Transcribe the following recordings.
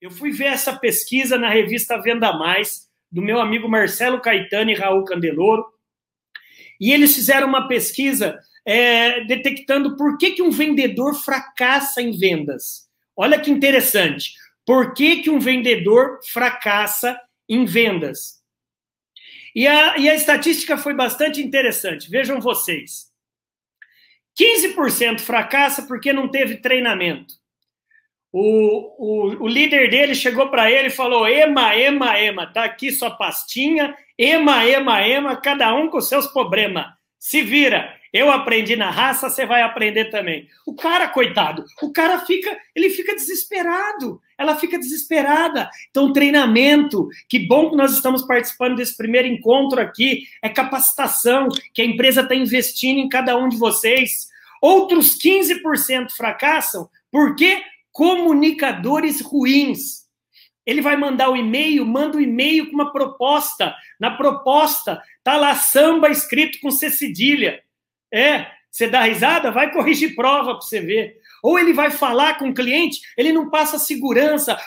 Eu fui ver essa pesquisa na revista Venda Mais, do meu amigo Marcelo Caetano e Raul Candeloro, e eles fizeram uma pesquisa é, detectando por que, que um vendedor fracassa em vendas. Olha que interessante. Por que, que um vendedor fracassa em vendas? E a, e a estatística foi bastante interessante. Vejam vocês. 15% fracassa porque não teve treinamento. O, o, o líder dele chegou para ele e falou: Ema, Ema, Ema, tá aqui sua pastinha, Ema, Ema, Ema, cada um com seus problemas. Se vira. Eu aprendi na raça, você vai aprender também. O cara, coitado, o cara fica, ele fica desesperado. Ela fica desesperada. Então, treinamento, que bom que nós estamos participando desse primeiro encontro aqui, é capacitação que a empresa está investindo em cada um de vocês. Outros 15% fracassam porque comunicadores ruins. Ele vai mandar o e-mail, manda o um e-mail com uma proposta. Na proposta tá lá samba escrito com C cedilha. É, você dá risada, vai corrigir prova para você ver. Ou ele vai falar com o cliente, ele não passa segurança.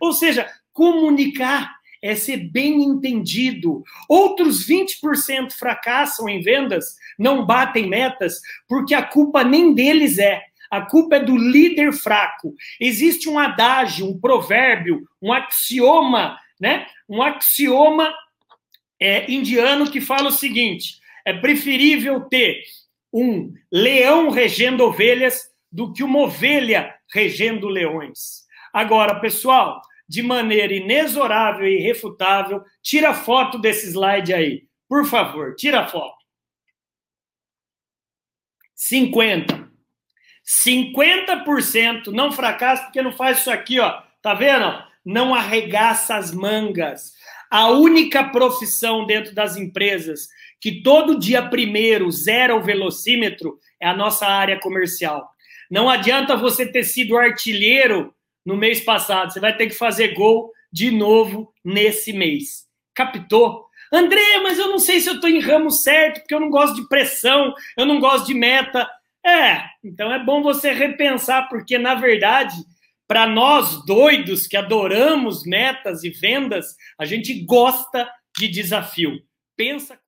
Ou seja, comunicar é ser bem entendido. Outros 20% fracassam em vendas, não batem metas, porque a culpa nem deles é. A culpa é do líder fraco. Existe um adágio, um provérbio, um axioma, né? Um axioma é, indiano que fala o seguinte: é preferível ter um leão regendo ovelhas do que uma ovelha regendo leões. Agora, pessoal, de maneira inexorável e irrefutável, tira foto desse slide aí. Por favor, tira foto. 50. 50% não fracassa porque não faz isso aqui, ó. Tá vendo? Não arregaça as mangas. A única profissão dentro das empresas que todo dia primeiro zera o velocímetro é a nossa área comercial. Não adianta você ter sido artilheiro no mês passado, você vai ter que fazer gol de novo nesse mês. Captou? André, mas eu não sei se eu estou em ramo certo, porque eu não gosto de pressão, eu não gosto de meta. É, então é bom você repensar, porque na verdade, para nós doidos que adoramos metas e vendas, a gente gosta de desafio. Pensa